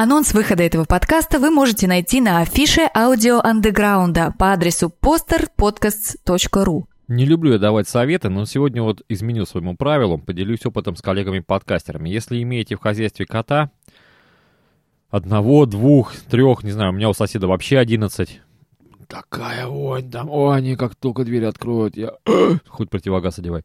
Анонс выхода этого подкаста вы можете найти на афише аудио андеграунда по адресу posterpodcasts.ru. Не люблю я давать советы, но сегодня вот изменю своему правилу, поделюсь опытом с коллегами-подкастерами. Если имеете в хозяйстве кота, одного, двух, трех, не знаю, у меня у соседа вообще одиннадцать. Такая вонь там, о, они как только дверь откроют, я хоть противогаз одевай.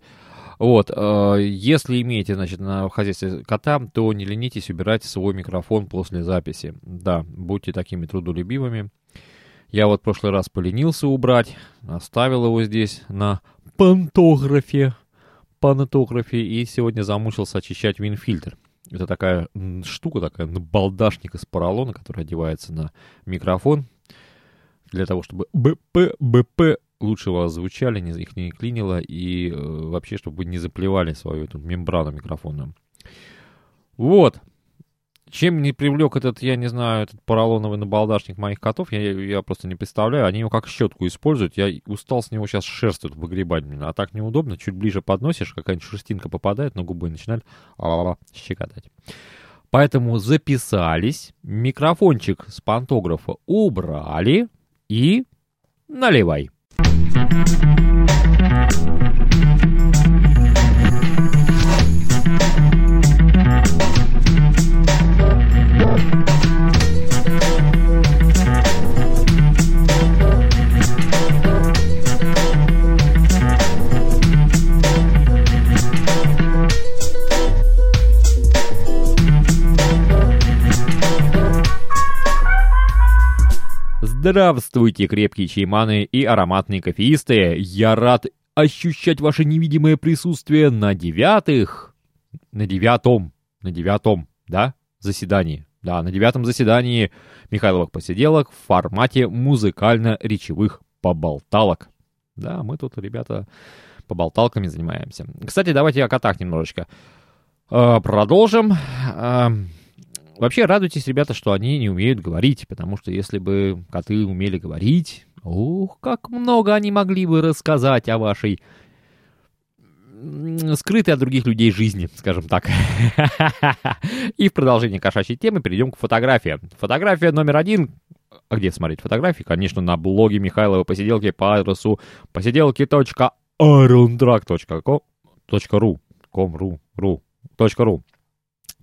Вот, э, если имеете, значит, на хозяйстве кота, то не ленитесь убирать свой микрофон после записи. Да, будьте такими трудолюбивыми. Я вот в прошлый раз поленился убрать, оставил его здесь на пантографе, панатографе, и сегодня замучился очищать винфильтр. Это такая штука, такая балдашник из поролона, который одевается на микрофон, для того, чтобы БП, БП лучше вас звучали, не, их не клинило, и э, вообще, чтобы не заплевали свою эту мембрану микрофонную. Вот. Чем не привлек этот, я не знаю, этот поролоновый набалдашник моих котов, я, я просто не представляю. Они его как щетку используют. Я устал с него сейчас шерсть тут выгребать. Блин. А так неудобно. Чуть ближе подносишь, какая-нибудь шерстинка попадает на губы и начинает щекотать. Поэтому записались, микрофончик с пантографа убрали и наливай. Música Здравствуйте, крепкие чайманы и ароматные кофеисты! Я рад ощущать ваше невидимое присутствие на девятых... На девятом, на девятом, да, заседании. Да, на девятом заседании Михайловых посиделок в формате музыкально-речевых поболталок. Да, мы тут, ребята, поболталками занимаемся. Кстати, давайте о котах немножечко. Э, продолжим. Э, Вообще радуйтесь, ребята, что они не умеют говорить, потому что если бы коты умели говорить, ух, как много они могли бы рассказать о вашей скрытой от других людей жизни, скажем так. И в продолжение кошачьей темы перейдем к фотографии. Фотография номер один. А где смотреть фотографии? Конечно, на блоге Михайлова посиделки по адресу посиделки.arundrak.com.ru .ру.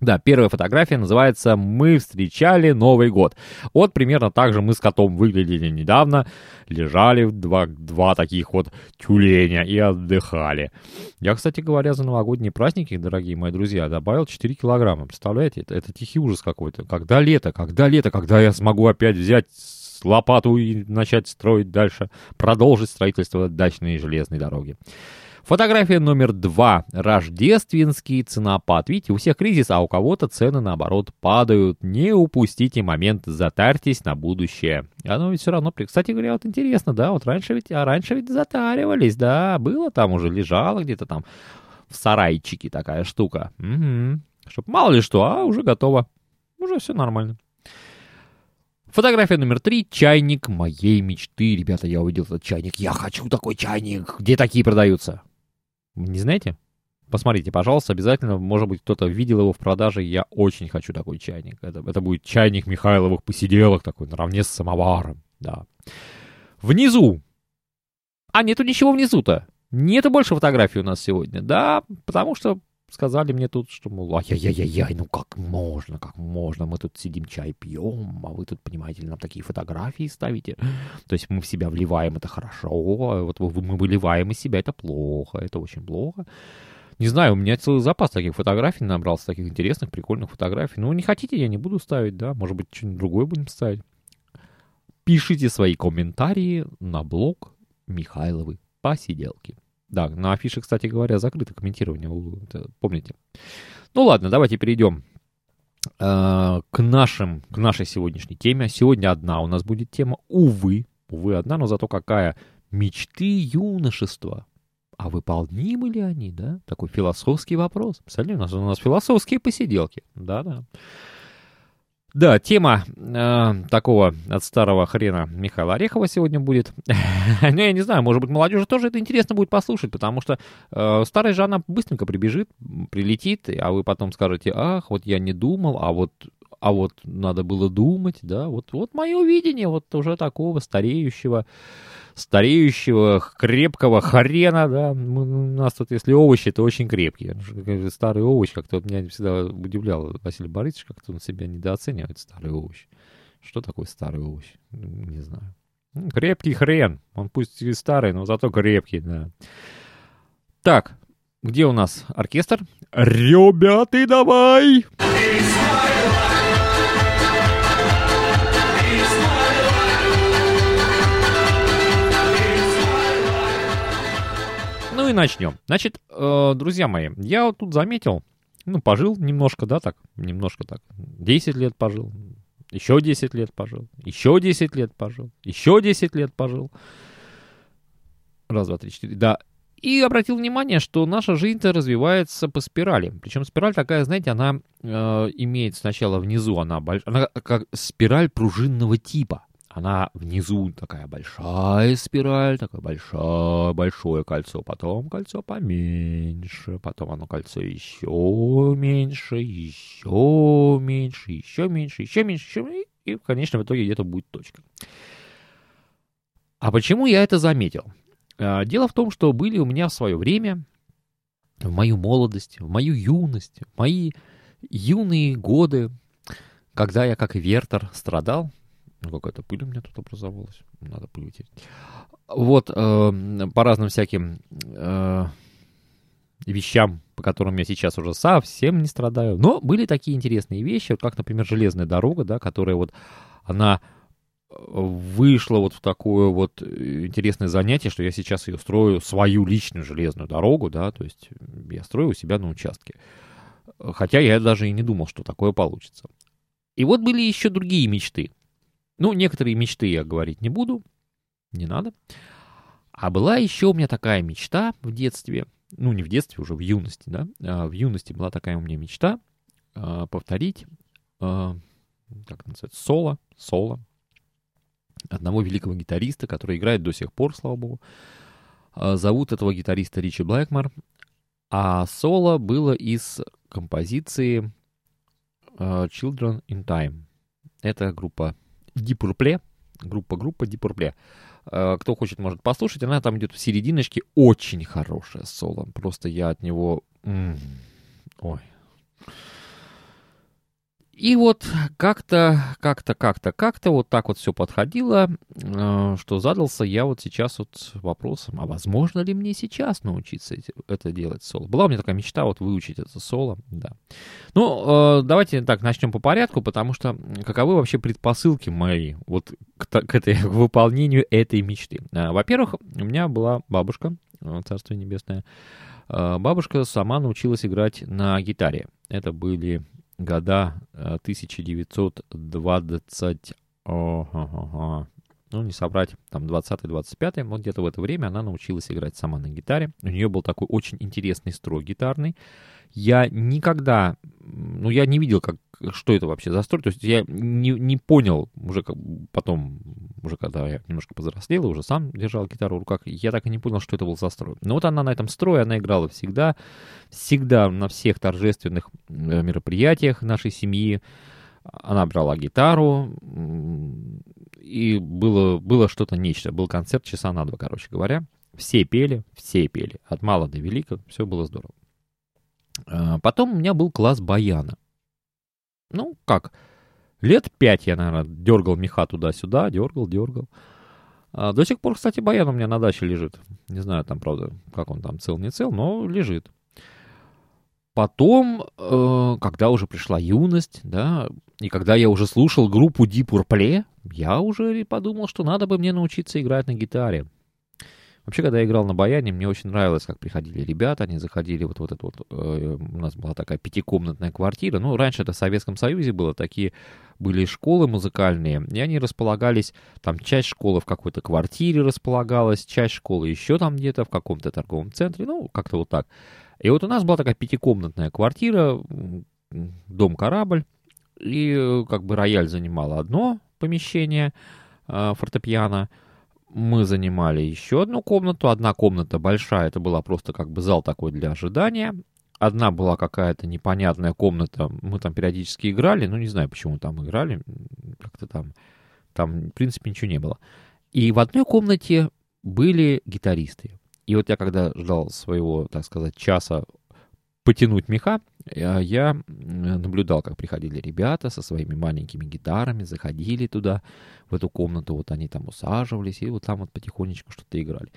Да, первая фотография называется «Мы встречали Новый год». Вот примерно так же мы с котом выглядели недавно. Лежали два, два таких вот тюленя и отдыхали. Я, кстати говоря, за новогодние праздники, дорогие мои друзья, добавил 4 килограмма. Представляете, это, это тихий ужас какой-то. Когда лето, когда лето, когда я смогу опять взять лопату и начать строить дальше, продолжить строительство дачной железной дороги. Фотография номер два. Рождественский ценопад. Видите, у всех кризис, а у кого-то цены, наоборот, падают. Не упустите момент, затарьтесь на будущее. Оно ведь все равно... Кстати говоря, вот интересно, да, вот раньше ведь, а раньше ведь затаривались, да, было там уже, лежало где-то там в сарайчике такая штука. Угу. Чтоб мало ли что, а уже готово. Уже все нормально. Фотография номер три. Чайник моей мечты. Ребята, я увидел этот чайник. Я хочу такой чайник. Где такие продаются? Не знаете? Посмотрите, пожалуйста, обязательно, может быть, кто-то видел его в продаже. Я очень хочу такой чайник. Это, это будет чайник Михайловых посиделок такой, наравне с самоваром. Да. Внизу. А нету ничего внизу-то. Нету больше фотографий у нас сегодня. Да, потому что сказали мне тут, что, мол, ай-яй-яй-яй, ну как можно, как можно, мы тут сидим, чай пьем, а вы тут, понимаете нам такие фотографии ставите. То есть мы в себя вливаем, это хорошо, а вот мы выливаем из себя, это плохо, это очень плохо. Не знаю, у меня целый запас таких фотографий набрался, таких интересных, прикольных фотографий. Ну, не хотите, я не буду ставить, да, может быть, что-нибудь другое будем ставить. Пишите свои комментарии на блог Михайловы посиделки. Да, на афише, кстати говоря, закрыто комментирование, помните. Ну ладно, давайте перейдем э, к, нашим, к нашей сегодняшней теме. Сегодня одна у нас будет тема, увы, увы, одна, но зато какая. Мечты юношества. А выполнимы ли они, да? Такой философский вопрос. Представляете, у нас, у нас философские посиделки. Да-да. Да, тема э, такого от старого хрена Михаила Орехова сегодня будет. ну, я не знаю, может быть, молодежи тоже это интересно будет послушать, потому что э, старая же она быстренько прибежит, прилетит, а вы потом скажете, ах, вот я не думал, а вот а вот надо было думать, да, вот, вот мое видение вот уже такого стареющего, стареющего, крепкого хрена, да, у нас тут, если овощи, то очень крепкие, старый овощ, как-то меня всегда удивлял Василий Борисович, как-то он себя недооценивает, старый овощ. Что такое старый овощ? Не знаю. Крепкий хрен, он пусть и старый, но зато крепкий, да. Так, где у нас оркестр? Ребята, давай! Ну и начнем. Значит, э, друзья мои, я вот тут заметил, ну, пожил немножко, да, так, немножко так, 10 лет пожил, еще 10 лет пожил, еще 10 лет пожил, еще 10 лет пожил. Раз, два, три, четыре. Да, и обратил внимание, что наша жизнь-то развивается по спирали. Причем спираль такая, знаете, она э, имеет сначала внизу, она, больш... она как спираль пружинного типа. Она внизу такая большая спираль, такое большое, большое кольцо, потом кольцо поменьше, потом оно кольцо еще меньше, еще меньше, еще меньше, еще меньше, еще меньше, и в конечном итоге где-то будет точка. А почему я это заметил? А, дело в том, что были у меня в свое время, в мою молодость, в мою юность, в мои юные годы, когда я, как и Вертер, страдал. Ну, какая-то пыль у меня тут образовалась. Надо пыль вытереть. Вот, э, по разным всяким э, вещам, по которым я сейчас уже совсем не страдаю. Но были такие интересные вещи, как, например, железная дорога, да, которая вот, она вышло вот в такое вот интересное занятие, что я сейчас ее строю, свою личную железную дорогу, да, то есть я строю у себя на участке. Хотя я даже и не думал, что такое получится. И вот были еще другие мечты. Ну, некоторые мечты я говорить не буду, не надо. А была еще у меня такая мечта в детстве, ну, не в детстве, уже в юности, да, а в юности была такая у меня мечта а, повторить, а, как называется, соло, соло, одного великого гитариста, который играет до сих пор, слава богу. А, зовут этого гитариста Ричи Блэкмор. А соло было из композиции uh, Children in Time. Это группа Purple. Группа-группа Deep Purple. Uh, кто хочет, может послушать. Она там идет в серединочке. Очень хорошая соло. Просто я от него... Ой, и вот как-то, как-то, как-то, как-то вот так вот все подходило, э, что задался я вот сейчас вот вопросом, а возможно ли мне сейчас научиться это делать соло? Была у меня такая мечта вот выучить это соло, да. Ну, э, давайте так начнем по порядку, потому что каковы вообще предпосылки мои вот к, к, этой, к выполнению этой мечты? Э, во-первых, у меня была бабушка, царство небесное, бабушка сама научилась играть на гитаре. Это были года 1920, о, ну, не собрать, там, 20-25, вот где-то в это время она научилась играть сама на гитаре. У нее был такой очень интересный строй гитарный. Я никогда, ну, я не видел, как, что это вообще за строй. То есть я не, не понял уже как, потом, уже когда я немножко повзрослел, уже сам держал гитару в руках, я так и не понял, что это был за строй. Но вот она на этом строе, она играла всегда, всегда на всех торжественных э, мероприятиях нашей семьи. Она брала гитару, и было, было что-то нечто. Был концерт часа на два, короче говоря. Все пели, все пели. От мала до велика, все было здорово. А, потом у меня был класс баяна. Ну, как, лет пять я, наверное, дергал меха туда-сюда, дергал, дергал. А, до сих пор, кстати, баян у меня на даче лежит. Не знаю, там, правда, как он там, цел, не цел, но лежит. Потом, э, когда уже пришла юность, да, и когда я уже слушал группу Deep Purple, я уже подумал, что надо бы мне научиться играть на гитаре. Вообще, когда я играл на баяне, мне очень нравилось, как приходили ребята, они заходили вот в этот вот, э, у нас была такая пятикомнатная квартира, ну, раньше это в Советском Союзе было, такие были школы музыкальные, и они располагались, там часть школы в какой-то квартире располагалась, часть школы еще там где-то в каком-то торговом центре, ну, как-то вот так. И вот у нас была такая пятикомнатная квартира, дом-корабль, и э, как бы рояль занимал одно помещение, э, фортепиано, мы занимали еще одну комнату. Одна комната большая, это была просто как бы зал такой для ожидания. одна была какая-то непонятная комната, мы там периодически играли, ну, не знаю, почему там играли, как-то там, там, в принципе, ничего не было. И в одной комнате были гитаристы. И вот я когда ждал своего, так сказать, часа потянуть меха, я наблюдал, как приходили ребята со своими маленькими гитарами, заходили туда, в эту комнату, вот они там усаживались, и вот там вот потихонечку что-то играли.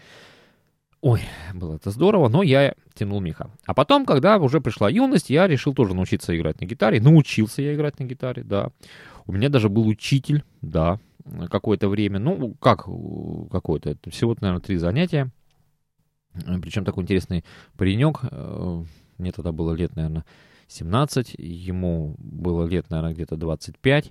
Ой, было это здорово, но я тянул меха. А потом, когда уже пришла юность, я решил тоже научиться играть на гитаре. Научился я играть на гитаре, да. У меня даже был учитель, да, какое-то время. Ну, как какое-то? Всего, наверное, три занятия. Причем такой интересный паренек. Мне тогда было лет, наверное, 17. Ему было лет, наверное, где-то 25.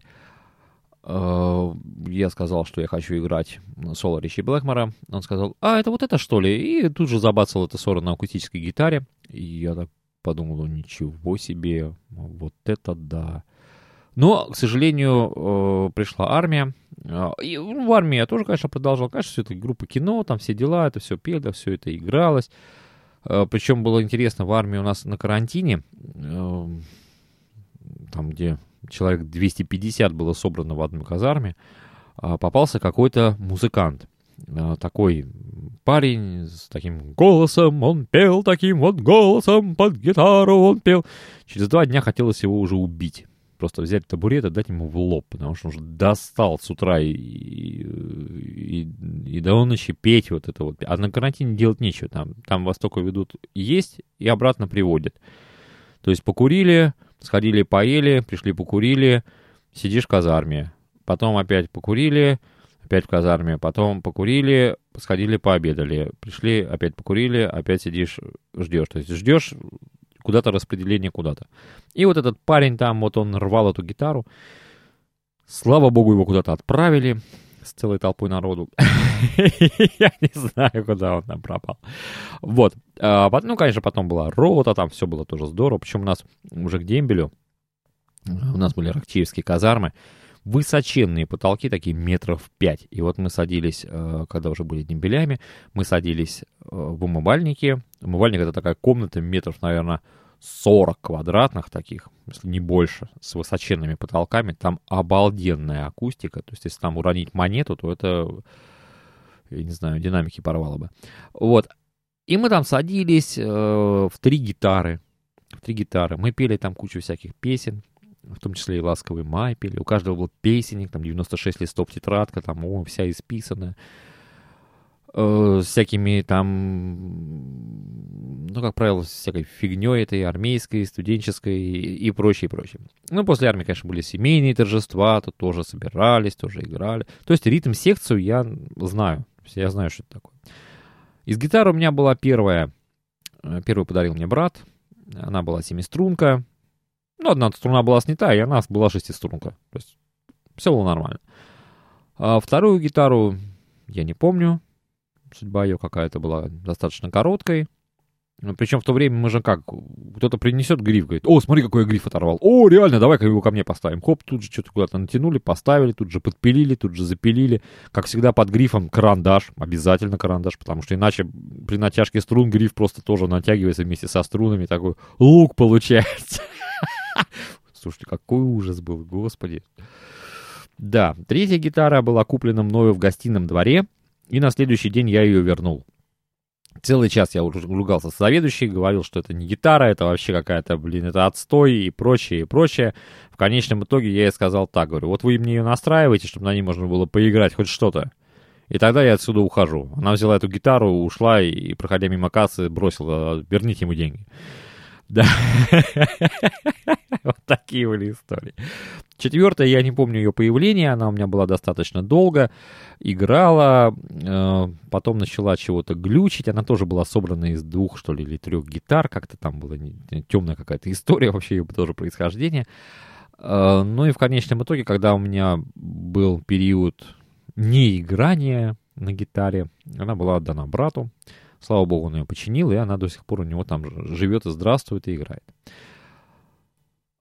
Э, я сказал, что я хочу играть соло Ричи Блэкмора. Он сказал, а, это вот это что ли? И тут же забацал это соло на акустической гитаре. И я так подумал, ну ничего себе, вот это да. Но, к сожалению, э, пришла армия. Э, и в армии я тоже, конечно, продолжал. Конечно, все это группа кино, там все дела, это все пели, все это игралось. Причем было интересно, в армии у нас на карантине, там, где человек 250 было собрано в одной казарме, а, попался какой-то музыкант. А, такой парень с таким голосом, он пел таким вот голосом, под гитару он пел. Через два дня хотелось его уже убить. Просто взять табурет и дать ему в лоб, потому что он уже достал с утра и, и, и, до ночи петь вот это вот. А на карантине делать нечего. Там, там вас только ведут есть и обратно приводят. То есть покурили, Сходили, поели, пришли, покурили, сидишь в казарме. Потом опять покурили, опять в казарме. Потом покурили, сходили, пообедали. Пришли, опять покурили, опять сидишь, ждешь. То есть ждешь куда-то распределение куда-то. И вот этот парень там, вот он рвал эту гитару. Слава богу, его куда-то отправили с целой толпой народу. Я не знаю, куда он там пропал. Вот. А, ну, конечно, потом была рота, там все было тоже здорово. Причем у нас уже к дембелю, у нас были рактиевские казармы, высоченные потолки, такие метров пять. И вот мы садились, э, когда уже были дембелями, мы садились э, в умывальнике. Умывальник — это такая комната метров, наверное, 40 квадратных таких, если не больше, с высоченными потолками. Там обалденная акустика. То есть, если там уронить монету, то это, я не знаю, динамики порвало бы. Вот. И мы там садились э, в три гитары. В три гитары. Мы пели там кучу всяких песен, в том числе и «Ласковый май» пели. У каждого был песенник, там 96 листов тетрадка, там о, вся исписанная э, всякими там, ну, как правило, всякой фигней этой армейской, студенческой и, и прочее, и прочее. Ну, после армии, конечно, были семейные торжества, тут тоже собирались, тоже играли. То есть ритм-секцию я знаю, я знаю, что это такое. Из гитары у меня была первая, э, первую подарил мне брат, она была семиструнка, ну, одна струна была снята, и она была шестиструнка. То есть все было нормально. А вторую гитару я не помню, судьба ее какая-то была достаточно короткой. Причем в то время мы же как, кто-то принесет гриф, говорит, о, смотри, какой я гриф оторвал. О, реально, давай-ка его ко мне поставим. Хоп, тут же что-то куда-то натянули, поставили, тут же подпилили, тут же запилили. Как всегда под грифом карандаш, обязательно карандаш, потому что иначе при натяжке струн гриф просто тоже натягивается вместе со струнами, такой лук получается. Слушайте, какой ужас был, господи. Да, третья гитара была куплена мною в гостином дворе, и на следующий день я ее вернул. Целый час я ругался с заведующей, говорил, что это не гитара, это вообще какая-то, блин, это отстой и прочее, и прочее. В конечном итоге я ей сказал так, говорю, вот вы мне ее настраиваете, чтобы на ней можно было поиграть хоть что-то. И тогда я отсюда ухожу. Она взяла эту гитару, ушла и, проходя мимо кассы, бросила, верните ему деньги. Да. такие были истории. Четвертая, я не помню ее появление, она у меня была достаточно долго, играла, э, потом начала чего-то глючить, она тоже была собрана из двух, что ли, или трех гитар, как-то там была темная какая-то история, вообще ее тоже происхождение. Э, ну и в конечном итоге, когда у меня был период неиграния на гитаре, она была отдана брату, Слава богу, он ее починил, и она до сих пор у него там живет и здравствует и играет.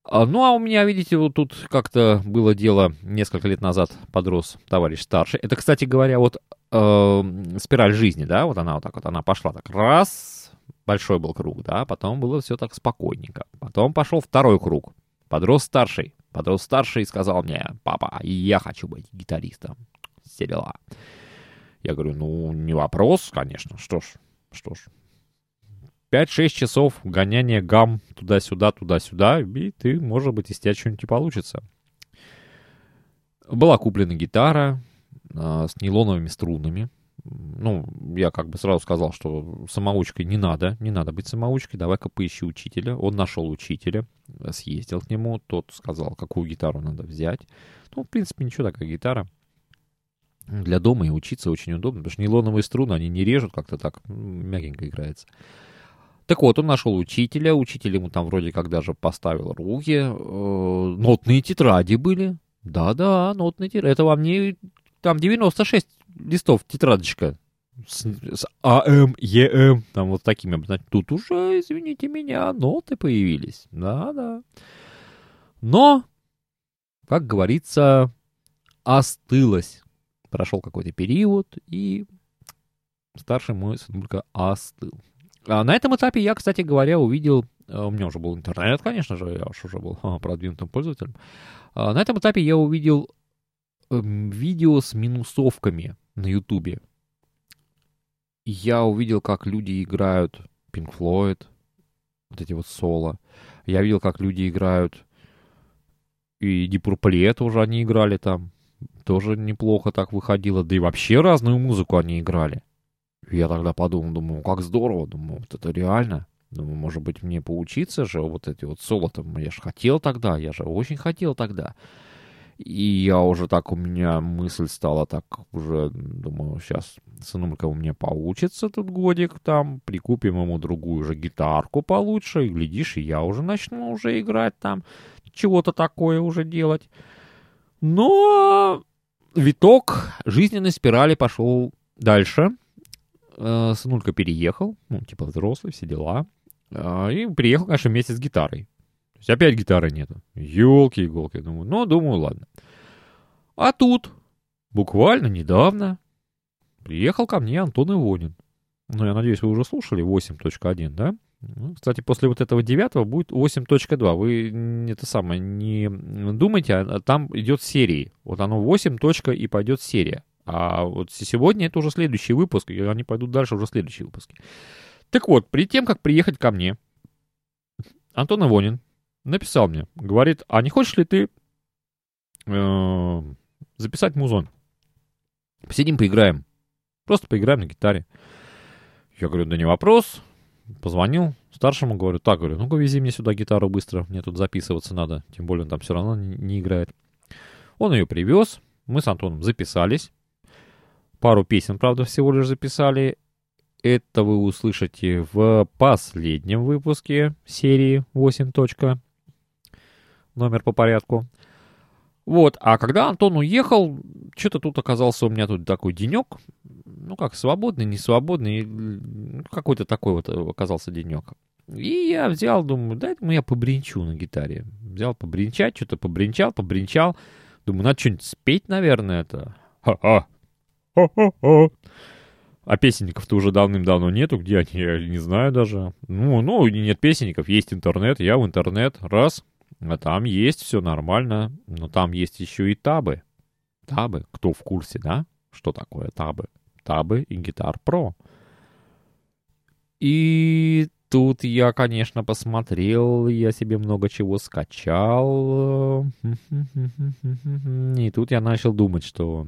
А, ну, а у меня, видите, вот тут как-то было дело несколько лет назад подрос товарищ старший. Это, кстати говоря, вот э, спираль жизни, да, вот она вот так вот, она пошла так раз, большой был круг, да, потом было все так спокойненько. Потом пошел второй круг. Подрос старший. Подрос старший и сказал мне, папа, я хочу быть гитаристом. Все дела. Я говорю, ну, не вопрос, конечно. Что ж, что ж. 5-6 часов гоняния гам туда-сюда, туда-сюда, и ты, может быть, из тебя что-нибудь получится. Была куплена гитара э, с нейлоновыми струнами. Ну, я как бы сразу сказал, что самоучкой не надо, не надо быть самоучкой, давай-ка поищи учителя. Он нашел учителя, съездил к нему, тот сказал, какую гитару надо взять. Ну, в принципе, ничего, такая гитара. Для дома и учиться очень удобно, потому что нейлоновые струны, они не режут как-то так, мягенько играется. Так вот, он нашел учителя, учитель ему там вроде как даже поставил руки, э, нотные тетради были. Да-да, нотные тетради. Это вам не там 96 листов тетрадочка с, с АМ, ЕМ, там вот такими. Тут уже, извините меня, ноты появились. Да-да. Но, как говорится, остылось. Прошел какой-то период, и старший мой сынулька остыл. А на этом этапе я, кстати говоря, увидел, э, у меня уже был интернет, конечно же, я уж уже был продвинутым пользователем. А на этом этапе я увидел э, видео с минусовками на Ютубе. Я увидел, как люди играют Pink Floyd, вот эти вот соло. Я видел, как люди играют и Purple уже они играли там. Тоже неплохо так выходило. Да и вообще разную музыку они играли. Я тогда подумал, думаю, как здорово, думаю, вот это реально. Думаю, может быть, мне поучиться же вот эти вот соло там. Я же хотел тогда, я же очень хотел тогда. И я уже так, у меня мысль стала так уже, думаю, сейчас сынулька у меня поучится тут годик там, прикупим ему другую же гитарку получше, и глядишь, и я уже начну уже играть там, чего-то такое уже делать. Но виток жизненной спирали пошел дальше. Э, сынулька переехал, ну, типа взрослый, все дела. Э, и приехал, конечно, вместе с гитарой. То есть опять гитары нету. Елки-иголки. Думаю, ну, думаю, ладно. А тут, буквально недавно, приехал ко мне Антон Ивонин. Ну, я надеюсь, вы уже слушали 8.1, да? Ну, кстати, после вот этого девятого будет 8.2. Вы это самое, не думайте, а там идет серии. Вот оно 8. и пойдет серия. А вот сегодня это уже следующий выпуск, и они пойдут дальше уже следующие выпуски. Так вот, перед тем, как приехать ко мне, Антон Ивонин написал мне, говорит, а не хочешь ли ты э, записать музон? Посидим, поиграем. Просто поиграем на гитаре. Я говорю, да не вопрос. Позвонил старшему, говорю, так, говорю, ну-ка вези мне сюда гитару быстро, мне тут записываться надо, тем более он там все равно не, играет. Он ее привез, мы с Антоном записались, Пару песен, правда, всего лишь записали. Это вы услышите в последнем выпуске серии 8. Номер по порядку. Вот, а когда Антон уехал, что-то тут оказался у меня тут такой денек. Ну как, свободный, не свободный, какой-то такой вот оказался денек. И я взял, думаю, дай ну я побринчу на гитаре. Взял побринчать, что-то побринчал, побринчал. Думаю, надо что-нибудь спеть, наверное, это. Ха-ха, а песенников-то уже давным-давно нету, где они, я не знаю даже. Ну, ну, нет песенников, есть интернет, я в интернет, раз, а там есть все нормально, но там есть еще и табы. Табы, кто в курсе, да? Что такое табы? Табы и Гитар Про. И тут я, конечно, посмотрел, я себе много чего скачал. И тут я начал думать, что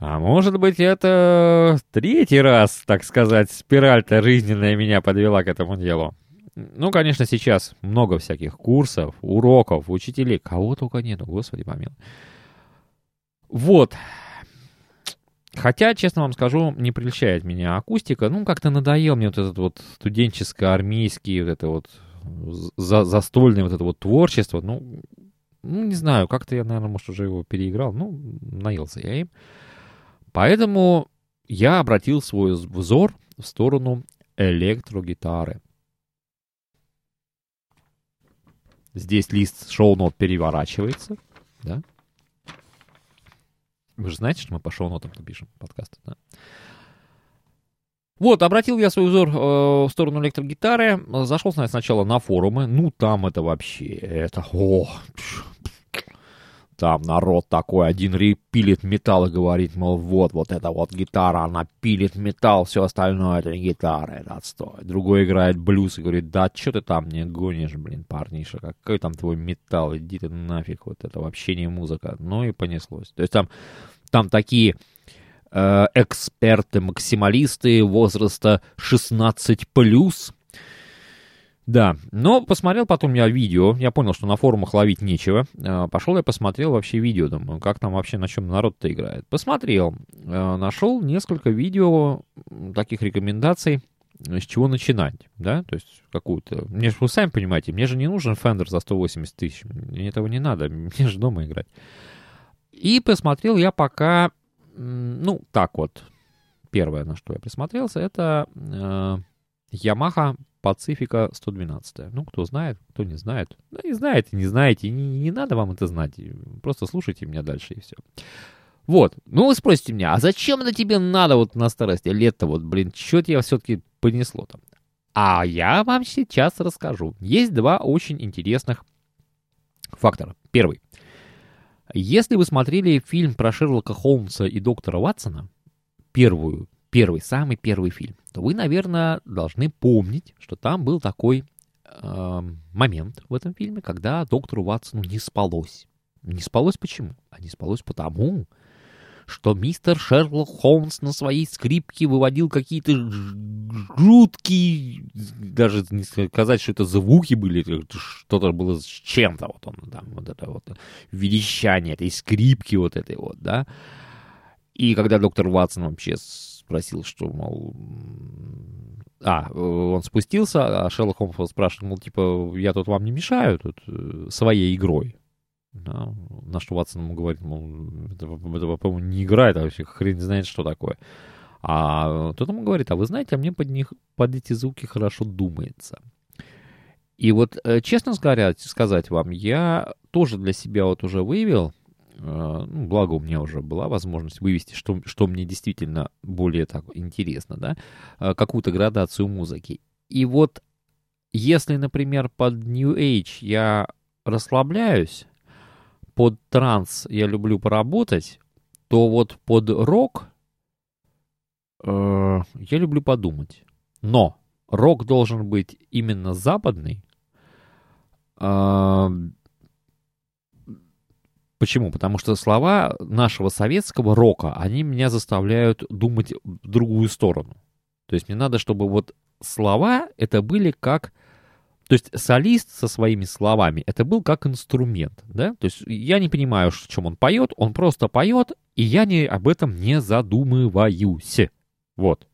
а может быть, это третий раз, так сказать, спираль-то жизненная меня подвела к этому делу. Ну, конечно, сейчас много всяких курсов, уроков, учителей. Кого только нету, господи помилуй. Вот. Хотя, честно вам скажу, не прельщает меня акустика. Ну, как-то надоел мне вот этот вот студенческо-армейский, вот это вот за застольное вот это вот творчество. Ну, ну, не знаю, как-то я, наверное, может, уже его переиграл. Ну, наелся я им. Поэтому я обратил свой взор в сторону электрогитары. Здесь лист шоу-нот переворачивается, да? Вы же знаете, что мы по шоу-нотам пишем подкасты, да? Вот, обратил я свой взор э, в сторону электрогитары, зашел сначала на форумы, ну там это вообще, это, о, там народ такой, один пилит металл и говорит, мол, вот, вот эта вот гитара, она пилит металл, все остальное это не гитара, это отстой. Другой играет блюз и говорит, да что ты там не гонишь, блин, парниша, какой там твой металл, иди ты нафиг, вот это вообще не музыка. Ну и понеслось. То есть там, там такие э, эксперты-максималисты возраста 16+, да, но посмотрел потом я видео, я понял, что на форумах ловить нечего. Э, Пошел я посмотрел вообще видео, думаю, как там вообще, на чем народ-то играет. Посмотрел, э, нашел несколько видео, таких рекомендаций, с чего начинать, да, то есть какую-то... Мне же, вы сами понимаете, мне же не нужен Fender за 180 тысяч, мне этого не надо, мне же дома играть. И посмотрел я пока, ну, так вот, первое, на что я присмотрелся, это э, Yamaha Пацифика 112. Ну, кто знает, кто не знает. Ну, не знаете, не знаете, не, не надо вам это знать. Просто слушайте меня дальше и все. Вот. Ну, вы спросите меня, а зачем это тебе надо вот на старости лет-то вот, блин, что тебе все-таки понесло там? А я вам сейчас расскажу. Есть два очень интересных фактора. Первый. Если вы смотрели фильм про Шерлока Холмса и доктора Ватсона, первую первый, самый первый фильм, то вы, наверное, должны помнить, что там был такой э, момент в этом фильме, когда доктору Ватсону не спалось. Не спалось почему? А не спалось потому, что мистер Шерлок Холмс на своей скрипке выводил какие-то жуткие, даже не сказать, что это звуки были, что-то было с чем-то, вот он там, вот это вот верещание этой скрипки вот этой вот, да. И когда доктор Ватсон вообще спросил, что, мол... А, он спустился, а Шерлок Холмс спрашивает, мол, типа, я тут вам не мешаю тут э, своей игрой. Да, на что Ватсон ему говорит, мол, это, это по-моему, не игра, это вообще хрен знает, что такое. А тот ему говорит, а вы знаете, а мне под них, под эти звуки хорошо думается. И вот, э, честно говоря, сказать вам, я тоже для себя вот уже выявил, ну, благо у меня уже была возможность вывести, что, что мне действительно более так интересно, да, э, какую-то градацию музыки. И вот если, например, под New Age я расслабляюсь, под транс я люблю поработать, то вот под рок э, я люблю подумать. Но рок должен быть именно западный, э, Почему? Потому что слова нашего советского рока, они меня заставляют думать в другую сторону. То есть мне надо, чтобы вот слова это были как... То есть солист со своими словами, это был как инструмент, да? То есть я не понимаю, в чем он поет, он просто поет, и я не, об этом не задумываюсь. Вот.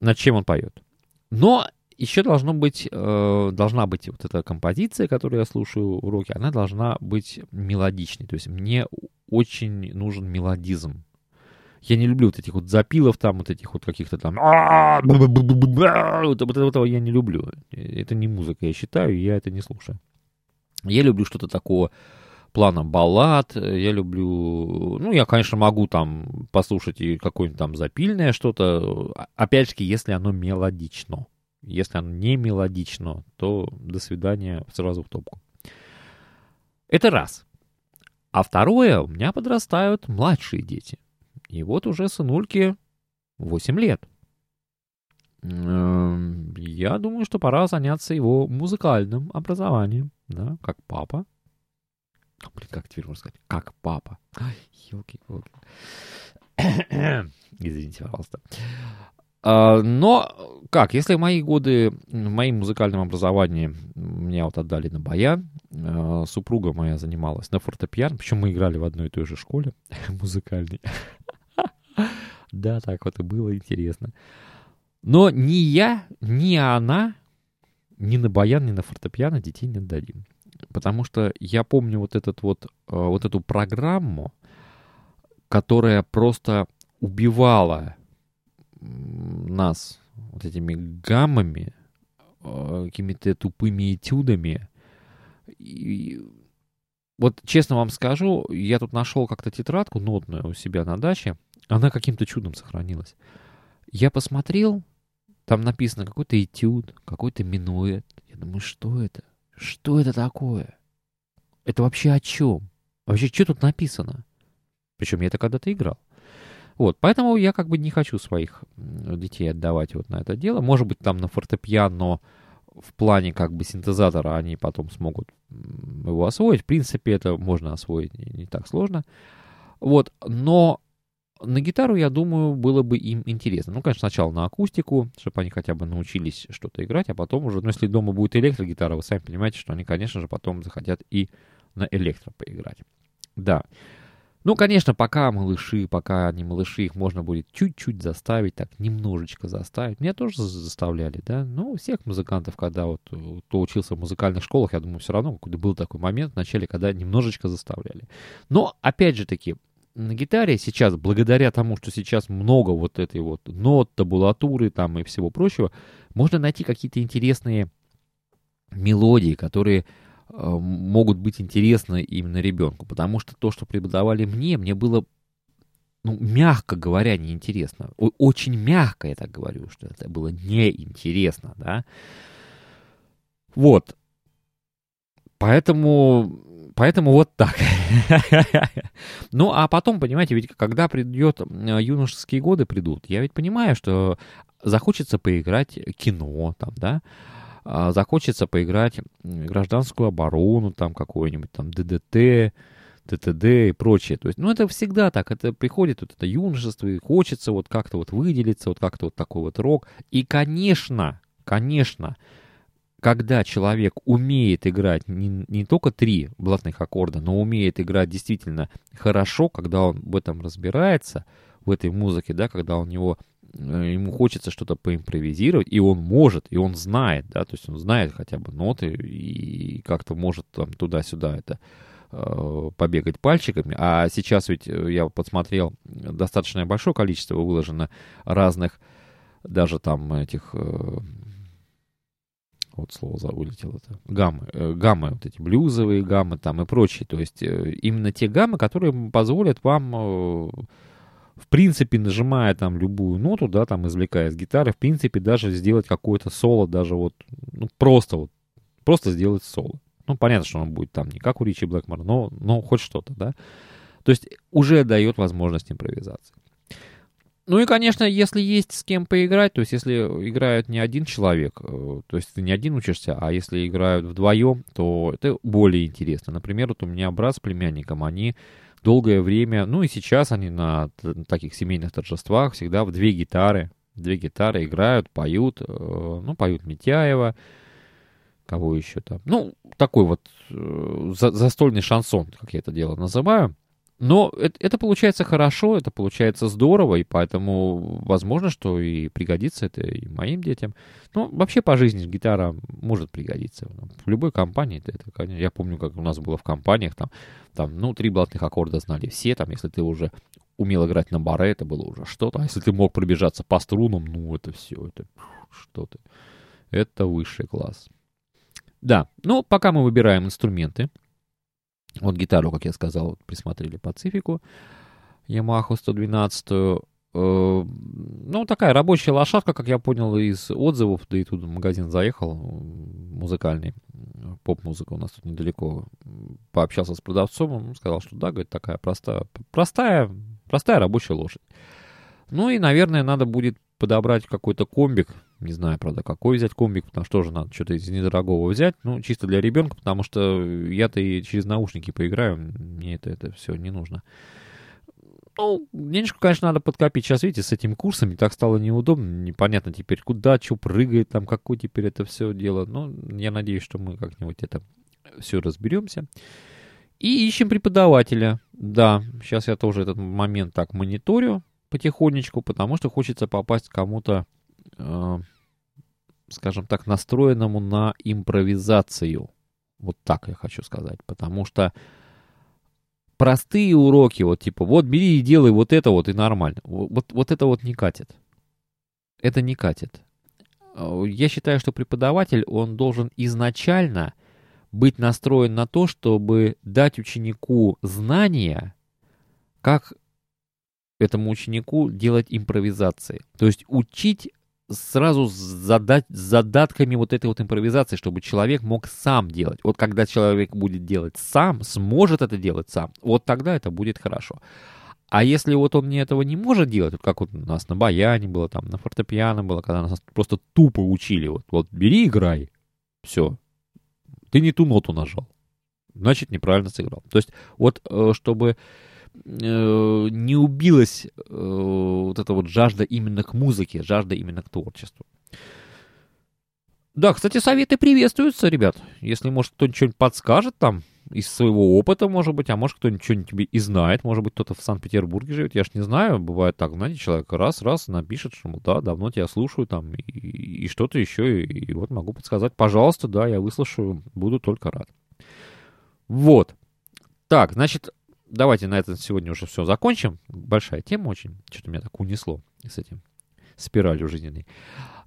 Над чем он поет. Но еще должно быть, э, должна быть вот эта композиция, которую я слушаю в уроке, она должна быть мелодичной. То есть мне очень нужен мелодизм. Я не люблю вот этих вот запилов там, вот этих вот каких-то там... Вот этого я не люблю. Это не музыка, я считаю, я это не слушаю. Я люблю что-то такого плана баллад, я люблю... Ну, я, конечно, могу там послушать и какое-нибудь там запильное что-то, опять же, если оно мелодично. Если оно не мелодично, то до свидания сразу в топку. Это раз. А второе, у меня подрастают младшие дети. И вот уже сынульке 8 лет. Эм, я думаю, что пора заняться его музыкальным образованием, да, как папа. Блин, как теперь можно сказать? Как папа. елки-палки. Извините, пожалуйста. А, но как, если мои годы, в моим музыкальном образовании меня вот отдали на баян, а, супруга моя занималась на фортепиано, причем мы играли в одной и той же школе музыкальной. Да, так вот и было интересно. Но ни я, ни она, ни на баян, ни на фортепиано детей не отдадим. Потому что я помню вот, этот вот, а, вот эту программу, которая просто убивала нас вот этими гаммами, э, какими-то тупыми этюдами. И вот честно вам скажу, я тут нашел как-то тетрадку нотную у себя на даче, она каким-то чудом сохранилась. Я посмотрел, там написано какой-то этюд, какой-то минуэт. Я думаю, что это? Что это такое? Это вообще о чем? Вообще, что тут написано? Причем я это когда-то играл. Вот, поэтому я как бы не хочу своих детей отдавать вот на это дело. Может быть, там на фортепиано в плане как бы синтезатора они потом смогут его освоить. В принципе, это можно освоить не, так сложно. Вот, но на гитару, я думаю, было бы им интересно. Ну, конечно, сначала на акустику, чтобы они хотя бы научились что-то играть, а потом уже, ну, если дома будет электрогитара, вы сами понимаете, что они, конечно же, потом захотят и на электро поиграть. Да. Ну, конечно, пока малыши, пока они малыши, их можно будет чуть-чуть заставить, так немножечко заставить. Меня тоже заставляли, да. Ну, всех музыкантов, когда вот кто учился в музыкальных школах, я думаю, все равно был такой момент в начале, когда немножечко заставляли. Но, опять же таки, на гитаре сейчас, благодаря тому, что сейчас много вот этой вот нот, табулатуры там и всего прочего, можно найти какие-то интересные мелодии, которые э, могут быть интересны именно ребенку. Потому что то, что преподавали мне, мне было, ну, мягко говоря, неинтересно. Очень мягко я так говорю, что это было неинтересно, да. Вот. Поэтому Поэтому вот так. ну, а потом, понимаете, ведь когда придет юношеские годы придут, я ведь понимаю, что захочется поиграть кино, там, да, а захочется поиграть гражданскую оборону, там, какой-нибудь там ДДТ, ТТД и прочее. То есть, ну, это всегда так. Это приходит вот это юношество, и хочется вот как-то вот выделиться, вот как-то вот такой вот рок. И, конечно, конечно, когда человек умеет играть не, не только три блатных аккорда, но умеет играть действительно хорошо, когда он в этом разбирается, в этой музыке, да, когда у него ему хочется что-то поимпровизировать, и он может, и он знает, да, то есть он знает хотя бы ноты и как-то может там туда-сюда это э, побегать пальчиками. А сейчас ведь э, я подсмотрел достаточно большое количество выложено разных даже там этих вот слово вылетело это, гаммы, э, гаммы, вот эти блюзовые гаммы там и прочие, то есть э, именно те гаммы, которые позволят вам, э, в принципе, нажимая там любую ноту, да, там извлекая из гитары, в принципе, даже сделать какое-то соло, даже вот, ну, просто вот, просто сделать соло. Ну, понятно, что он будет там не как у Ричи Блэкмора, но, но хоть что-то, да. То есть уже дает возможность импровизации. Ну и, конечно, если есть с кем поиграть, то есть если играют не один человек, э, то есть ты не один учишься, а если играют вдвоем, то это более интересно. Например, вот у меня брат с племянником, они долгое время, ну и сейчас они на таких семейных торжествах всегда в две гитары, две гитары играют, поют, э, ну, поют Митяева, кого еще там, ну, такой вот э, застольный шансон, как я это дело называю. Но это, это получается хорошо, это получается здорово, и поэтому возможно, что и пригодится это и моим детям. Ну, вообще по жизни гитара может пригодиться. В любой компании это, конечно, я помню, как у нас было в компаниях, там, там, ну, три блатных аккорда знали все, там, если ты уже умел играть на баре, это было уже что-то. А если ты мог пробежаться по струнам, ну, это все, это что-то. Это высший класс. Да, ну, пока мы выбираем инструменты, вот гитару, как я сказал, присмотрели Пацифику, Yamaha 112. Э, ну, такая рабочая лошадка, как я понял из отзывов, да и тут в магазин заехал, музыкальный, поп-музыка у нас тут недалеко. Пообщался с продавцом, он сказал, что да, говорит, такая простая, простая, простая рабочая лошадь. Ну и, наверное, надо будет подобрать какой-то комбик. Не знаю, правда, какой взять комбик, потому что тоже надо что-то из недорогого взять. Ну, чисто для ребенка, потому что я-то и через наушники поиграю. Мне это, это все не нужно. Ну, денежку, конечно, надо подкопить. Сейчас, видите, с этими курсами так стало неудобно. Непонятно теперь, куда, что прыгает, там, какое теперь это все дело. Но я надеюсь, что мы как-нибудь это все разберемся. И ищем преподавателя. Да, сейчас я тоже этот момент так мониторю потихонечку, потому что хочется попасть кому-то, скажем так, настроенному на импровизацию. Вот так я хочу сказать. Потому что простые уроки, вот типа, вот бери и делай вот это вот и нормально. Вот, вот это вот не катит. Это не катит. Я считаю, что преподаватель, он должен изначально быть настроен на то, чтобы дать ученику знания, как этому ученику делать импровизации. То есть учить сразу с задать, задатками вот этой вот импровизации, чтобы человек мог сам делать. Вот когда человек будет делать сам, сможет это делать сам, вот тогда это будет хорошо. А если вот он не этого не может делать, вот как вот у нас на баяне было, там на фортепиано было, когда нас просто тупо учили, вот, вот бери играй, все, ты не ту ноту нажал, значит неправильно сыграл. То есть вот э, чтобы не убилась э, вот эта вот жажда именно к музыке, жажда именно к творчеству. Да, кстати, советы приветствуются, ребят. Если, может, кто-нибудь что-нибудь подскажет там из своего опыта, может быть, а может, кто-нибудь что-нибудь тебе и знает, может быть, кто-то в Санкт-Петербурге живет, я ж не знаю, бывает так, знаете, человек раз-раз напишет, что, да, давно тебя слушаю там, и, и что-то еще, и, и вот могу подсказать, пожалуйста, да, я выслушаю, буду только рад. Вот. Так, значит, давайте на этом сегодня уже все закончим. Большая тема очень. Что-то меня так унесло с этим спиралью жизненной.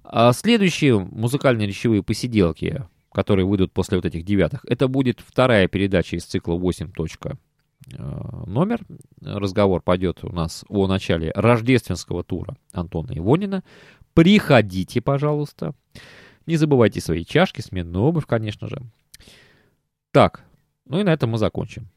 А следующие музыкальные речевые посиделки, которые выйдут после вот этих девятых, это будет вторая передача из цикла 8. Э, номер. Разговор пойдет у нас о начале рождественского тура Антона Ивонина. Приходите, пожалуйста. Не забывайте свои чашки, сменную обувь, конечно же. Так, ну и на этом мы закончим.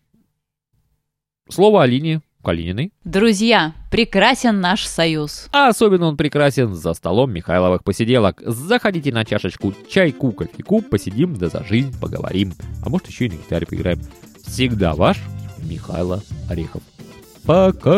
Слово Алине Калининой. Друзья, прекрасен наш союз. А особенно он прекрасен за столом Михайловых посиделок. Заходите на чашечку чайку, кофейку, посидим, да за жизнь поговорим. А может еще и на гитаре поиграем. Всегда ваш Михайло Орехов. Пока!